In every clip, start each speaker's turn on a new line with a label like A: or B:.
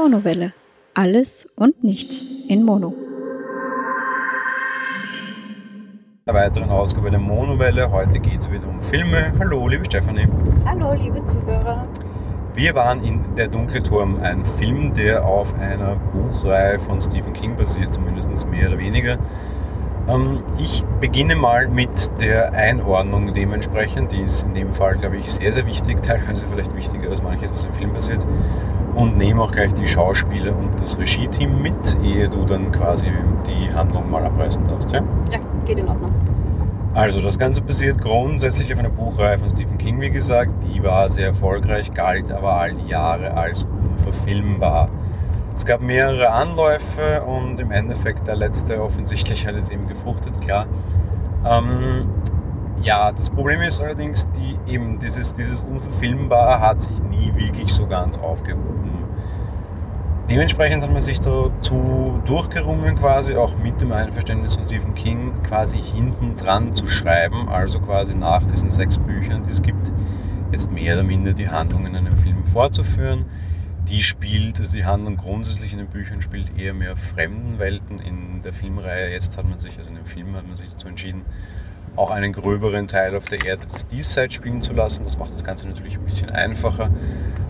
A: Monowelle. Alles und nichts in Mono.
B: Eine weitere Ausgabe der Monowelle. Heute geht es wieder um Filme. Hallo, liebe Stefanie.
A: Hallo, liebe Zuhörer.
B: Wir waren in Der dunkle Turm, ein Film, der auf einer Buchreihe von Stephen King basiert, zumindest mehr oder weniger. Ähm, ich beginne mal mit der Einordnung dementsprechend. Die ist in dem Fall, glaube ich, sehr, sehr wichtig, teilweise vielleicht wichtiger als manches, was im Film passiert. Und nehme auch gleich die Schauspieler und das Regie-Team mit, ehe du dann quasi die Handlung mal abreißen darfst. Ja,
A: ja geht in Ordnung.
B: Also das Ganze basiert grundsätzlich auf einer Buchreihe von Stephen King, wie gesagt. Die war sehr erfolgreich, galt aber all die Jahre als unverfilmbar. Es gab mehrere Anläufe und im Endeffekt der letzte offensichtlich hat jetzt eben gefruchtet, klar. Ähm, ja, das Problem ist allerdings, die, eben dieses, dieses Unverfilmbare hat sich nie wirklich so ganz aufgehoben. Dementsprechend hat man sich dazu durchgerungen, quasi auch mit dem Einverständnis von Stephen King quasi hinten dran zu schreiben, also quasi nach diesen sechs Büchern, die es gibt, jetzt mehr oder minder die Handlung in einem Film fortzuführen die spielt, also die Handlung grundsätzlich in den Büchern spielt eher mehr fremden Welten. In der Filmreihe jetzt hat man sich, also in dem Film hat man sich dazu entschieden, auch einen gröberen Teil auf der Erde des Diesseits spielen zu lassen. Das macht das Ganze natürlich ein bisschen einfacher.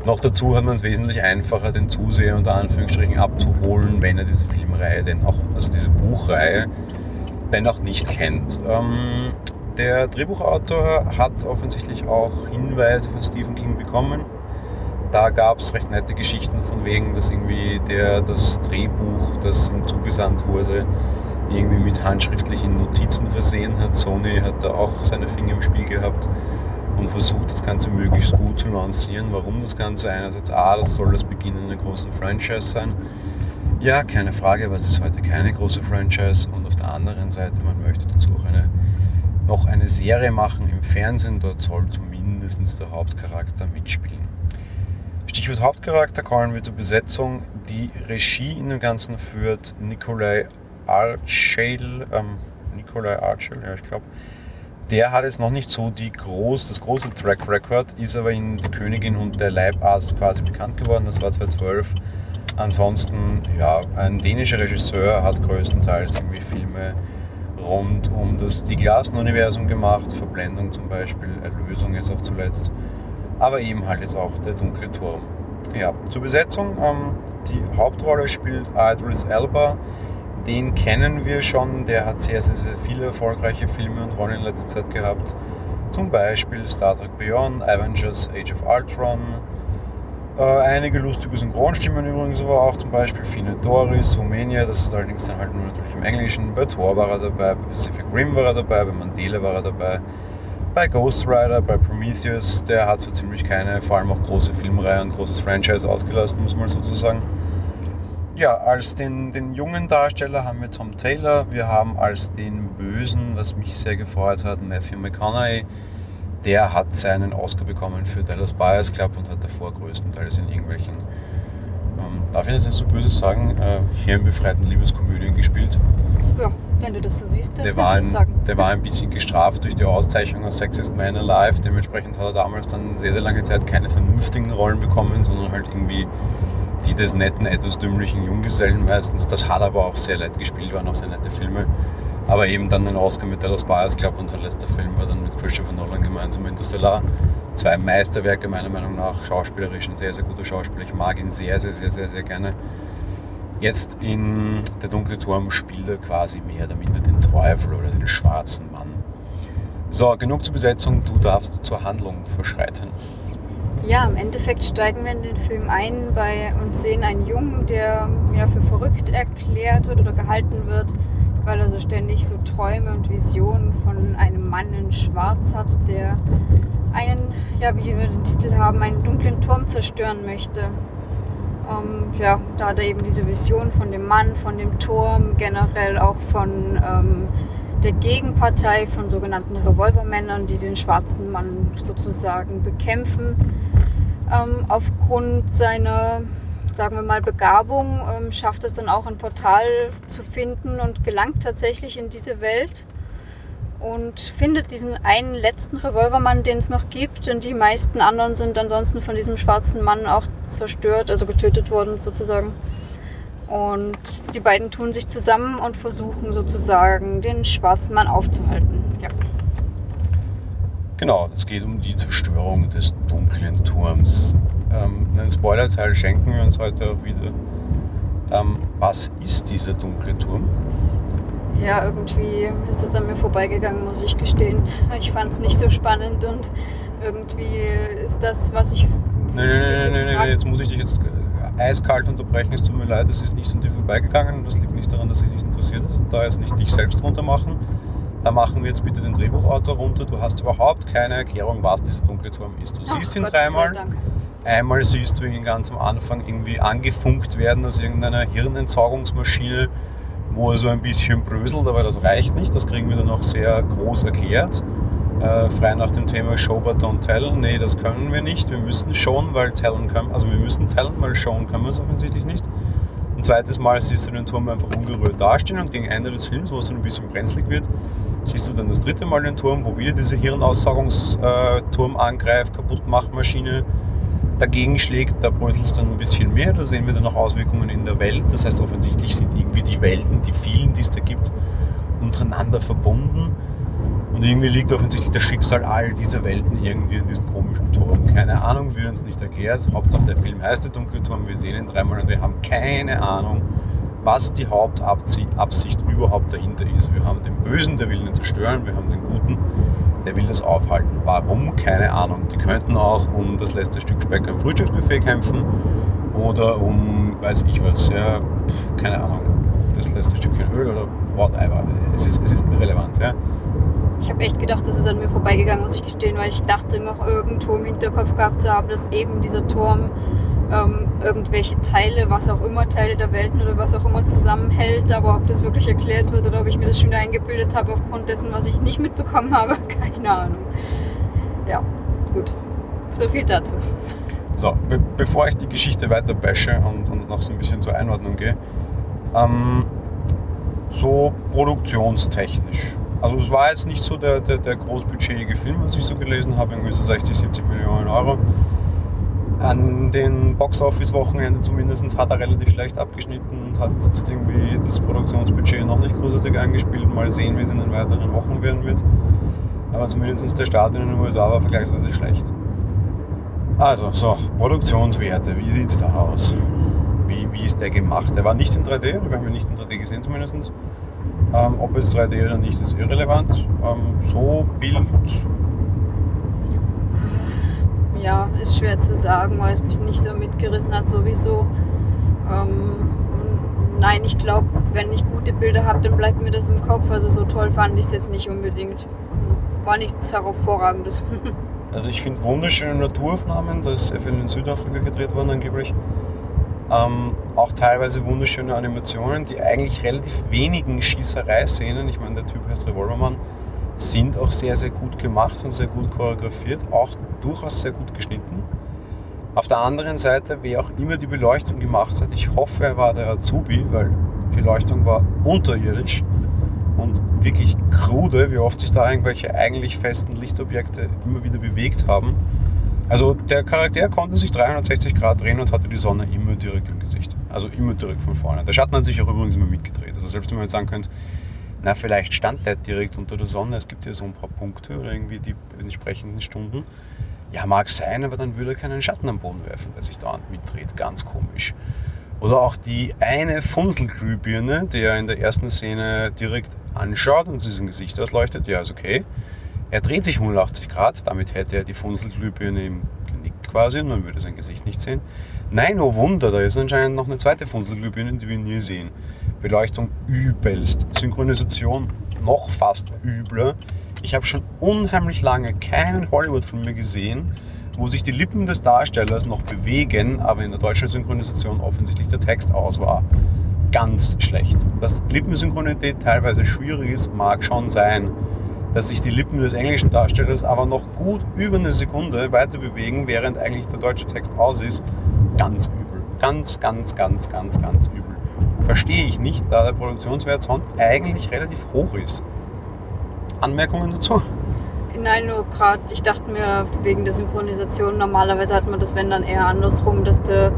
B: Noch dazu hat man es wesentlich einfacher, den Zuseher unter Anführungsstrichen abzuholen, wenn er diese Filmreihe denn auch, also diese Buchreihe, denn auch nicht kennt. Ähm, der Drehbuchautor hat offensichtlich auch Hinweise von Stephen King bekommen da gab es recht nette Geschichten von wegen, dass irgendwie der, das Drehbuch, das ihm zugesandt wurde, irgendwie mit handschriftlichen Notizen versehen hat. Sony hat da auch seine Finger im Spiel gehabt und versucht, das Ganze möglichst gut zu lancieren. Warum das Ganze? Einerseits, A, das soll das Beginn einer großen Franchise sein. Ja, keine Frage, aber es ist heute keine große Franchise. Und auf der anderen Seite, man möchte dazu auch eine, noch eine Serie machen im Fernsehen. Dort soll zumindest der Hauptcharakter mitspielen. Stichwort Hauptcharakter kommen wir zur Besetzung. Die Regie in dem Ganzen führt Nikolai Archel, ähm, Nikolai Archel, ja ich glaube. Der hat jetzt noch nicht so die groß, das große Track Record, ist aber in Die Königin und der Leibarzt quasi bekannt geworden, das war 2012. Ansonsten, ja, ein dänischer Regisseur hat größtenteils irgendwie Filme rund um das Stieg Larsson-Universum gemacht, Verblendung zum Beispiel, Erlösung ist auch zuletzt aber eben halt jetzt auch der dunkle Turm. Ja, zur Besetzung. Ähm, die Hauptrolle spielt Idris Elba. Den kennen wir schon. Der hat sehr, sehr, sehr viele erfolgreiche Filme und Rollen in letzter Zeit gehabt. Zum Beispiel Star Trek Beyond, Avengers, Age of Ultron. Äh, einige lustige Synchronstimmen übrigens aber auch, zum Beispiel Fine Doris, Romania, das ist allerdings dann halt nur natürlich im Englischen. Bei Thor war er dabei, bei Pacific Rim war er dabei, bei Mandela war er dabei bei Ghost Rider, bei Prometheus, der hat so ziemlich keine, vor allem auch große Filmreihe und großes Franchise ausgelassen, muss man sozusagen. Ja, als den, den jungen Darsteller haben wir Tom Taylor, wir haben als den Bösen, was mich sehr gefreut hat, Matthew McConaughey. Der hat seinen Oscar bekommen für Dallas Buyers Club und hat davor größtenteils in irgendwelchen, ähm, darf ich jetzt so böse sagen, äh, hirnbefreiten Liebeskomödien gespielt.
A: Ja, wenn du das so siehst, dann
B: der war, ein, sagen. der war ein bisschen gestraft durch die Auszeichnung als Sexiest Man Alive. Dementsprechend hat er damals dann sehr, sehr lange Zeit keine vernünftigen Rollen bekommen, sondern halt irgendwie die des netten, etwas dümmlichen Junggesellen meistens. Das hat aber auch sehr leid gespielt, waren auch sehr nette Filme. Aber eben dann den Oscar mit Dallas Buyers Club und sein letzter Film war dann mit Christopher Nolan gemeinsam Interstellar. Zwei Meisterwerke meiner Meinung nach, schauspielerisch ein sehr, sehr guter Schauspieler. Ich mag ihn sehr, sehr, sehr, sehr, sehr gerne. Jetzt in Der dunkle Turm spielt er quasi mehr oder minder den Teufel oder den schwarzen Mann. So, genug zur Besetzung, du darfst zur Handlung verschreiten.
A: Ja, im Endeffekt steigen wir in den Film ein bei und sehen einen Jungen, der ja für verrückt erklärt wird oder gehalten wird, weil er so ständig so Träume und Visionen von einem Mann in Schwarz hat, der einen, ja, wie wir den Titel haben, einen dunklen Turm zerstören möchte. Ähm, ja, da hat er eben diese Vision von dem Mann, von dem Turm, generell auch von ähm, der Gegenpartei, von sogenannten Revolvermännern, die den schwarzen Mann sozusagen bekämpfen. Ähm, aufgrund seiner, sagen wir mal, Begabung ähm, schafft es dann auch ein Portal zu finden und gelangt tatsächlich in diese Welt. Und findet diesen einen letzten Revolvermann, den es noch gibt. Und die meisten anderen sind ansonsten von diesem schwarzen Mann auch zerstört, also getötet worden sozusagen. Und die beiden tun sich zusammen und versuchen sozusagen den schwarzen Mann aufzuhalten. Ja.
B: Genau, es geht um die Zerstörung des dunklen Turms. Ähm, einen Spoilerteil schenken wir uns heute auch wieder. Ähm, was ist dieser dunkle Turm?
A: Ja, irgendwie ist das an mir vorbeigegangen, muss ich gestehen. Ich fand es nicht so spannend und irgendwie ist das, was ich.
B: Nein, nein, nein, nein, jetzt muss ich dich jetzt eiskalt unterbrechen. Es tut mir leid, es ist nicht an dir vorbeigegangen und das liegt nicht daran, dass dich nicht interessiert ist und da es nicht dich selbst runter machen. Da machen wir jetzt bitte den Drehbuchautor runter. Du hast überhaupt keine Erklärung, was dieser dunkle Turm ist. Du siehst ihn
A: Gott
B: dreimal. Einmal siehst du ihn ganz am Anfang irgendwie angefunkt werden aus irgendeiner Hirnentsaugungsmaschine, wo er so ein bisschen bröselt, aber das reicht nicht. Das kriegen wir dann noch sehr groß erklärt. Äh, frei nach dem Thema Show but don't tell. Nee, das können wir nicht. Wir müssen schon, weil tellen können. Also wir müssen tellen, weil schauen können wir es offensichtlich nicht. Ein zweites Mal siehst du den Turm einfach ungerührt dastehen und gegen Ende des Films, wo es dann ein bisschen brenzlig wird, siehst du dann das dritte Mal den Turm, wo wieder diese Hirnaussaugungsturm angreift, Kaputtmachmaschine dagegen schlägt, da bröselt es dann ein bisschen mehr. Da sehen wir dann auch Auswirkungen in der Welt. Das heißt, offensichtlich sind irgendwie die Welten, die vielen, die es da gibt, untereinander verbunden. Und irgendwie liegt offensichtlich das Schicksal all dieser Welten irgendwie in diesem komischen Turm. Keine Ahnung, wird uns nicht erklärt. Hauptsache der Film heißt der dunkle Turm. Wir sehen ihn dreimal und wir haben keine Ahnung, was die Hauptabsicht überhaupt dahinter ist. Wir haben den Bösen, der will ihn zerstören. Wir haben den Guten, der will das aufhalten. Warum? Keine Ahnung. Die könnten auch um das letzte Stück Speck am Frühstücksbuffet kämpfen oder um, weiß ich was, ja, pf, keine Ahnung, das letzte Stückchen Öl oder whatever. Es ist, es ist irrelevant, ja.
A: Ich habe echt gedacht, das ist an mir vorbeigegangen, muss ich gestehen, weil ich dachte noch irgendwo im Hinterkopf gehabt zu haben, dass eben dieser Turm ähm, irgendwelche Teile, was auch immer, Teile der Welten oder was auch immer zusammenhält. Aber ob das wirklich erklärt wird oder ob ich mir das schon eingebildet habe aufgrund dessen, was ich nicht mitbekommen habe, keine Ahnung. Ja, gut. So viel dazu.
B: So, be bevor ich die Geschichte weiter bashe und, und noch so ein bisschen zur Einordnung gehe, ähm, so produktionstechnisch. Also es war jetzt nicht so der, der, der großbudgetige Film, was ich so gelesen habe, irgendwie so 60, 70 Millionen Euro. An den Box-Office-Wochenenden zumindest hat er relativ schlecht abgeschnitten und hat jetzt irgendwie das Produktionsbudget noch nicht großartig eingespielt. Mal sehen, wie es in den weiteren Wochen werden wird. Aber zumindest der Start in den USA war vergleichsweise schlecht. Also, so, Produktionswerte, wie sieht es da aus? Wie, wie ist der gemacht? Der war nicht in 3D, oder wir haben ihn nicht in 3D gesehen zumindest. Ähm, ob es 3D oder nicht, ist irrelevant. Ähm, so Bild,
A: Ja, ist schwer zu sagen, weil es mich nicht so mitgerissen hat sowieso. Ähm, nein, ich glaube, wenn ich gute Bilder habe, dann bleibt mir das im Kopf. Also so toll fand ich es jetzt nicht unbedingt. War nichts hervorragendes.
B: Also ich finde wunderschöne Naturaufnahmen, da ist sehr viel in Südafrika gedreht worden angeblich. Ähm, auch teilweise wunderschöne Animationen, die eigentlich relativ wenigen Schießereiszenen, ich meine der Typ heißt Revolvermann, sind auch sehr, sehr gut gemacht und sehr gut choreografiert, auch durchaus sehr gut geschnitten. Auf der anderen Seite, wer auch immer die Beleuchtung gemacht hat, ich hoffe, er war der Azubi, weil die Beleuchtung war unterirdisch und wirklich krude, wie oft sich da irgendwelche eigentlich festen Lichtobjekte immer wieder bewegt haben. Also der Charakter konnte sich 360 Grad drehen und hatte die Sonne immer direkt im Gesicht. Also immer direkt von vorne. Der Schatten hat sich auch übrigens immer mitgedreht. Also selbst wenn man jetzt sagen könnte, na vielleicht stand der direkt unter der Sonne, es gibt ja so ein paar Punkte oder irgendwie die entsprechenden Stunden. Ja, mag sein, aber dann würde er keinen Schatten am Boden werfen, der sich dauernd mitdreht. Ganz komisch. Oder auch die eine Funselglühbirne, die er in der ersten Szene direkt anschaut und sein Gesicht ausleuchtet. Ja, ist okay. Er dreht sich 180 Grad, damit hätte er die Funselglühbirne im quasi und man würde sein Gesicht nicht sehen. Nein, oh Wunder, da ist anscheinend noch eine zweite Funselglühbirne, die wir nie sehen. Beleuchtung übelst. Synchronisation noch fast übler. Ich habe schon unheimlich lange keinen Hollywood-Film mehr gesehen, wo sich die Lippen des Darstellers noch bewegen, aber in der deutschen Synchronisation offensichtlich der Text aus war. Ganz schlecht. Dass Lippensynchronität teilweise schwierig ist, mag schon sein. Dass sich die Lippen des englischen Darstellers aber noch gut über eine Sekunde weiter bewegen, während eigentlich der deutsche Text aus ist, ganz übel. Ganz, ganz, ganz, ganz, ganz übel. Verstehe ich nicht, da der Produktionswert sonst eigentlich relativ hoch ist. Anmerkungen dazu?
A: Nein, nur gerade, ich dachte mir wegen der Synchronisation, normalerweise hat man das, wenn dann eher andersrum, dass der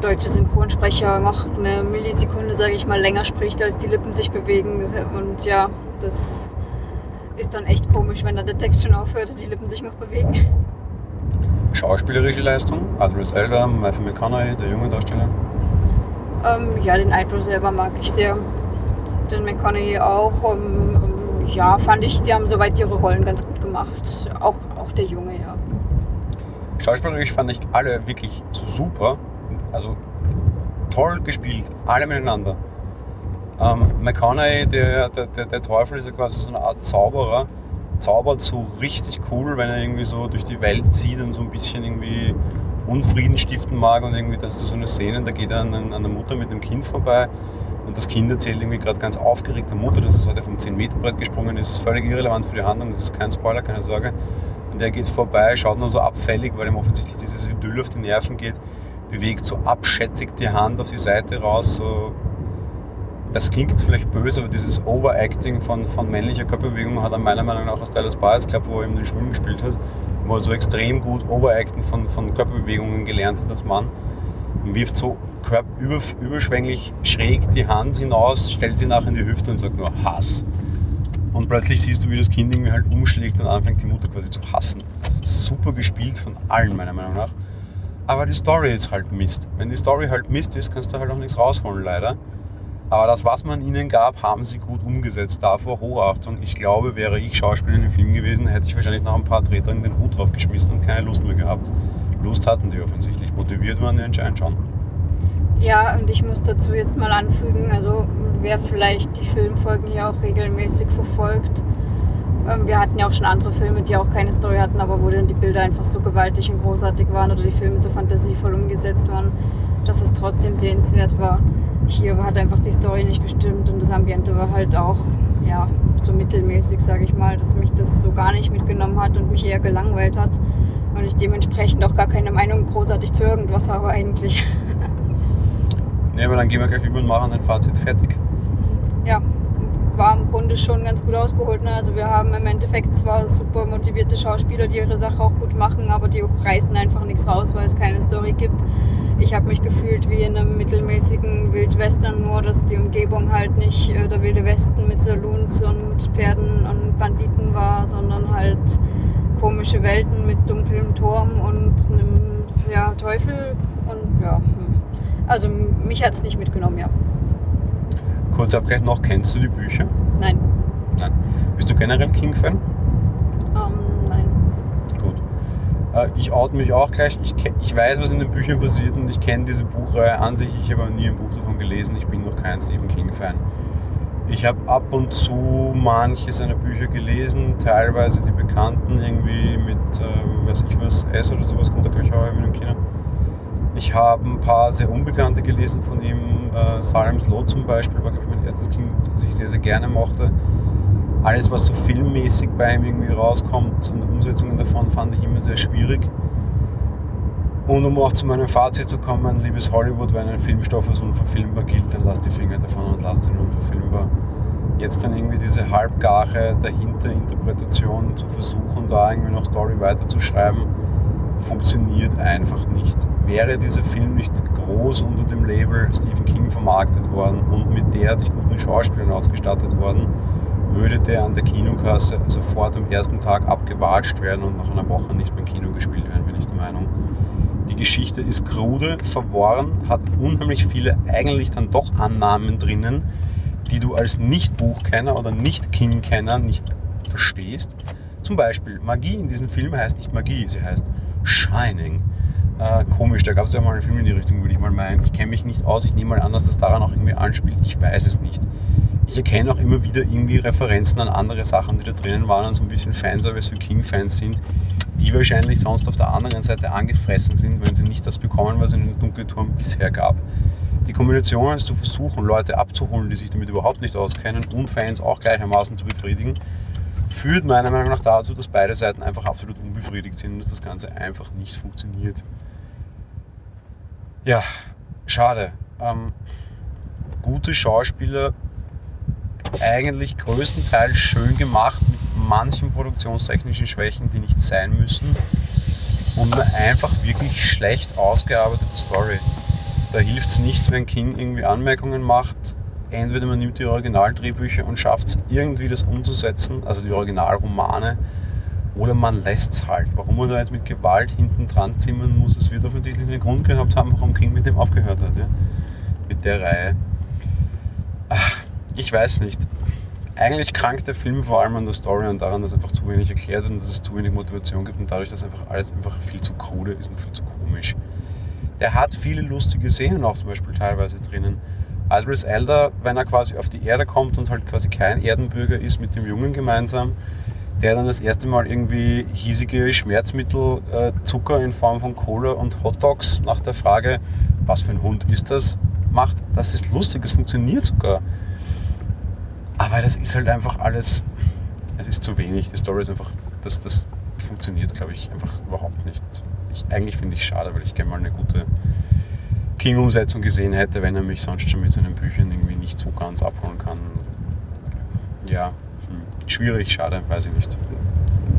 A: deutsche Synchronsprecher noch eine Millisekunde, sage ich mal, länger spricht, als die Lippen sich bewegen. Und ja, das ist dann echt komisch, wenn dann der Text schon aufhört und die Lippen sich noch bewegen.
B: Schauspielerische Leistung, Adris Elder, Matthew McConaughey, der junge Darsteller.
A: Ähm, ja, den Idol selber mag ich sehr. Den McConaughey auch. Ähm, ähm, ja, fand ich, sie haben soweit ihre Rollen ganz gut gemacht. Auch, auch der Junge, ja.
B: Schauspielerisch fand ich alle wirklich super. Also toll gespielt, alle miteinander. Ähm, McConaughey, der, der, der, der Teufel, ist ja quasi so eine Art Zauberer. Zaubert so richtig cool, wenn er irgendwie so durch die Welt zieht und so ein bisschen irgendwie Unfrieden stiften mag und irgendwie, dass da so eine Szene, da geht er an, an der Mutter mit einem Kind vorbei und das Kind erzählt irgendwie gerade ganz aufgeregt der Mutter, dass es heute vom 10-Meter-Brett gesprungen ist. Das ist völlig irrelevant für die Handlung, das ist kein Spoiler, keine Sorge. Und er geht vorbei, schaut nur so abfällig, weil ihm offensichtlich dieses Idyll auf die Nerven geht, bewegt so abschätzig die Hand auf die Seite raus, so das klingt jetzt vielleicht böse, aber dieses Overacting von, von männlicher Körperbewegung hat er meiner Meinung nach aus Dallas Buyers Club, wo er eben den Schwimmen gespielt hat, wo er so extrem gut Overacten von, von Körperbewegungen gelernt hat als Mann und wirft so über, überschwänglich schräg die Hand hinaus, stellt sie nachher in die Hüfte und sagt nur Hass. Und plötzlich siehst du, wie das Kind irgendwie halt umschlägt und anfängt, die Mutter quasi zu hassen. Das ist super gespielt von allen, meiner Meinung nach. Aber die Story ist halt Mist. Wenn die Story halt Mist ist, kannst du halt auch nichts rausholen, leider. Aber das, was man ihnen gab, haben sie gut umgesetzt. Davor Hochachtung. Ich glaube, wäre ich Schauspieler in dem Film gewesen, hätte ich wahrscheinlich nach ein paar Tretern den Hut drauf geschmissen und keine Lust mehr gehabt. Lust hatten die offensichtlich. Motiviert waren die anscheinend schon.
A: Ja, und ich muss dazu jetzt mal anfügen, also wer vielleicht die Filmfolgen hier auch regelmäßig verfolgt, ähm, wir hatten ja auch schon andere Filme, die auch keine Story hatten, aber wo dann die Bilder einfach so gewaltig und großartig waren oder die Filme so fantasievoll umgesetzt waren, dass es trotzdem sehenswert war hier hat einfach die Story nicht gestimmt und das Ambiente war halt auch ja, so mittelmäßig, sage ich mal, dass mich das so gar nicht mitgenommen hat und mich eher gelangweilt hat und ich dementsprechend auch gar keine Meinung großartig zu irgendwas habe eigentlich.
B: Ne, aber dann gehen wir gleich über und machen ein Fazit fertig.
A: Ja, war im Grunde schon ganz gut ausgeholt. Ne? Also wir haben im Endeffekt zwar super motivierte Schauspieler, die ihre Sache auch gut machen, aber die reißen einfach nichts raus, weil es keine Story gibt. Ich habe mich gefühlt wie in einem mittelmäßigen Wildwestern, nur dass die Umgebung halt nicht äh, der wilde Westen mit Saloons und Pferden und Banditen war, sondern halt komische Welten mit dunklem Turm und einem ja, Teufel und ja. Hm. Also mich hat es nicht mitgenommen, ja.
B: Kurz abgleich noch, kennst du die Bücher?
A: Nein.
B: Nein. Bist du generell King-Fan?
A: Ähm, nein.
B: Gut. Äh, ich oute mich auch gleich. Ich, ich weiß, was in den Büchern passiert und ich kenne diese Buchreihe an sich. Ich habe nie ein Buch davon gelesen. Ich bin noch kein Stephen King-Fan. Ich habe ab und zu manche seiner Bücher gelesen, teilweise die bekannten, irgendwie mit, äh, weiß ich was, S oder sowas kommt da gleich auch in Kino. Ich habe ein paar sehr unbekannte gelesen von ihm. Äh, Salem's Lot zum Beispiel war, glaube ich, mein erstes King-Buch, das ich sehr, sehr gerne mochte. Alles, was so filmmäßig bei ihm irgendwie rauskommt und Umsetzungen davon, fand ich immer sehr schwierig. Und um auch zu meinem Fazit zu kommen, liebes Hollywood, wenn ein Filmstoff als unverfilmbar gilt, dann lasst die Finger davon und lasst ihn unverfilmbar. Jetzt dann irgendwie diese halbgare Dahinterinterpretation zu versuchen, da irgendwie noch Story weiterzuschreiben, funktioniert einfach nicht. Wäre dieser Film nicht groß unter dem Label Stephen King vermarktet worden und mit derartig guten Schauspielern ausgestattet worden, würde der an der Kinokasse sofort am ersten Tag abgewatscht werden und nach einer Woche nicht mehr im Kino gespielt werden, bin ich der Meinung. Die Geschichte ist krude, verworren, hat unheimlich viele eigentlich dann doch Annahmen drinnen, die du als Nicht-Buchkenner oder Nicht-King-Kenner nicht verstehst. Zum Beispiel, Magie in diesem Film heißt nicht Magie, sie heißt Shining. Äh, komisch, da gab es ja mal einen Film in die Richtung, würde ich mal meinen. Ich kenne mich nicht aus, ich nehme mal an, dass das daran auch irgendwie anspielt. Ich weiß es nicht. Ich erkenne auch immer wieder irgendwie Referenzen an andere Sachen, die da drinnen waren und so ein bisschen Fanservice für King-Fans sind, die wahrscheinlich sonst auf der anderen Seite angefressen sind, wenn sie nicht das bekommen, was es in den Dunkelturm bisher gab. Die Kombination ist zu versuchen, Leute abzuholen, die sich damit überhaupt nicht auskennen und Fans auch gleichermaßen zu befriedigen, führt meiner Meinung nach dazu, dass beide Seiten einfach absolut unbefriedigt sind und dass das Ganze einfach nicht funktioniert. Ja, schade. Ähm, gute Schauspieler eigentlich größtenteils schön gemacht mit manchen produktionstechnischen Schwächen, die nicht sein müssen. Und eine einfach wirklich schlecht ausgearbeitete Story. Da hilft es nicht, wenn King irgendwie Anmerkungen macht. Entweder man nimmt die Originaldrehbücher und schafft es irgendwie das umzusetzen, also die Originalromane, oder man lässt es halt. Warum man da jetzt mit Gewalt hinten dran zimmern muss, es wird offensichtlich einen Grund gehabt haben, warum King mit dem aufgehört hat. Ja? Mit der Reihe. Ach, ich weiß nicht. Eigentlich krankt der Film vor allem an der Story und daran, dass einfach zu wenig erklärt wird und dass es zu wenig Motivation gibt und dadurch, dass einfach alles einfach viel zu krude ist und viel zu komisch. Der hat viele lustige Szenen auch zum Beispiel teilweise drinnen. Idris Elder, wenn er quasi auf die Erde kommt und halt quasi kein Erdenbürger ist mit dem Jungen gemeinsam, der dann das erste Mal irgendwie hiesige Schmerzmittel, äh, Zucker in Form von Cola und Hotdogs nach der Frage, was für ein Hund ist das, macht. Das ist lustig, das funktioniert sogar. Aber das ist halt einfach alles, es ist zu wenig. Die Story ist einfach, das, das funktioniert, glaube ich, einfach überhaupt nicht. Ich, eigentlich finde ich schade, weil ich gerne mal eine gute King-Umsetzung gesehen hätte, wenn er mich sonst schon mit seinen Büchern irgendwie nicht so ganz abholen kann. Ja, hm. schwierig, schade, weiß ich nicht.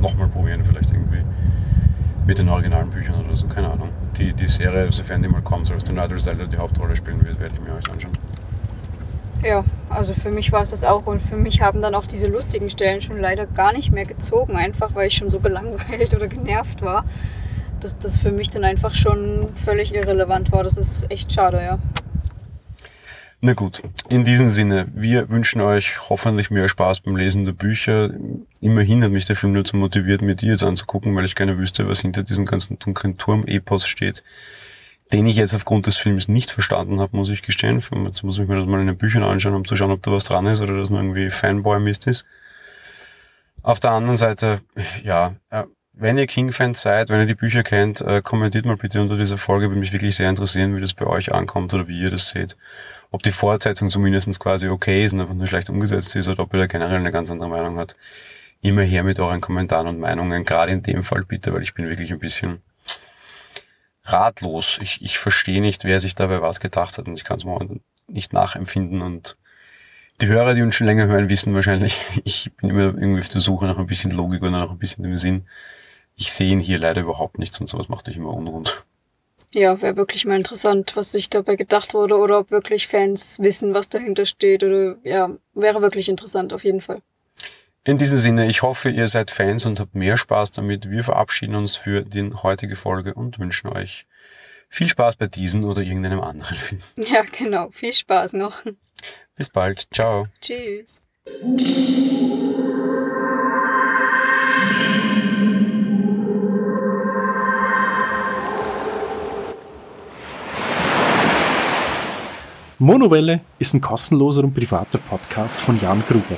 B: Nochmal probieren, vielleicht irgendwie mit den originalen Büchern oder so, keine Ahnung. Die, die Serie, sofern die mal kommt, soll es der Nigel Zelda die Hauptrolle spielen wird, werde ich mir euch anschauen.
A: Ja, also für mich war es das auch und für mich haben dann auch diese lustigen Stellen schon leider gar nicht mehr gezogen, einfach weil ich schon so gelangweilt oder genervt war, dass das für mich dann einfach schon völlig irrelevant war. Das ist echt schade, ja.
B: Na gut, in diesem Sinne, wir wünschen euch hoffentlich mehr Spaß beim Lesen der Bücher. Immerhin hat mich der Film dazu motiviert, mir die jetzt anzugucken, weil ich gerne wüsste, was hinter diesem ganzen dunklen Turm-Epos steht den ich jetzt aufgrund des Films nicht verstanden habe, muss ich gestehen. Jetzt muss ich mir das mal in den Büchern anschauen, um zu schauen, ob da was dran ist oder das nur irgendwie Fanboy-Mist ist. Auf der anderen Seite, ja, äh, wenn ihr King-Fans seid, wenn ihr die Bücher kennt, äh, kommentiert mal bitte unter dieser Folge. Würde mich wirklich sehr interessieren, wie das bei euch ankommt oder wie ihr das seht. Ob die Fortsetzung zumindest quasi okay ist und einfach nur schlecht umgesetzt ist oder ob ihr da generell eine ganz andere Meinung habt. Immer her mit euren Kommentaren und Meinungen, gerade in dem Fall bitte, weil ich bin wirklich ein bisschen ratlos. Ich, ich verstehe nicht, wer sich dabei was gedacht hat und ich kann es mal nicht nachempfinden und die Hörer, die uns schon länger hören, wissen wahrscheinlich, ich bin immer irgendwie auf der Suche nach ein bisschen Logik oder nach ein bisschen dem Sinn. Ich sehe ihn hier leider überhaupt nichts und sowas macht mich immer unrund.
A: Ja, wäre wirklich mal interessant, was sich dabei gedacht wurde oder ob wirklich Fans wissen, was dahinter steht oder ja, wäre wirklich interessant auf jeden Fall.
B: In diesem Sinne, ich hoffe, ihr seid Fans und habt mehr Spaß damit. Wir verabschieden uns für die heutige Folge und wünschen euch viel Spaß bei diesem oder irgendeinem anderen Film.
A: Ja, genau. Viel Spaß noch.
B: Bis bald. Ciao.
A: Tschüss.
C: Monowelle ist ein kostenloser und privater Podcast von Jan Gruber.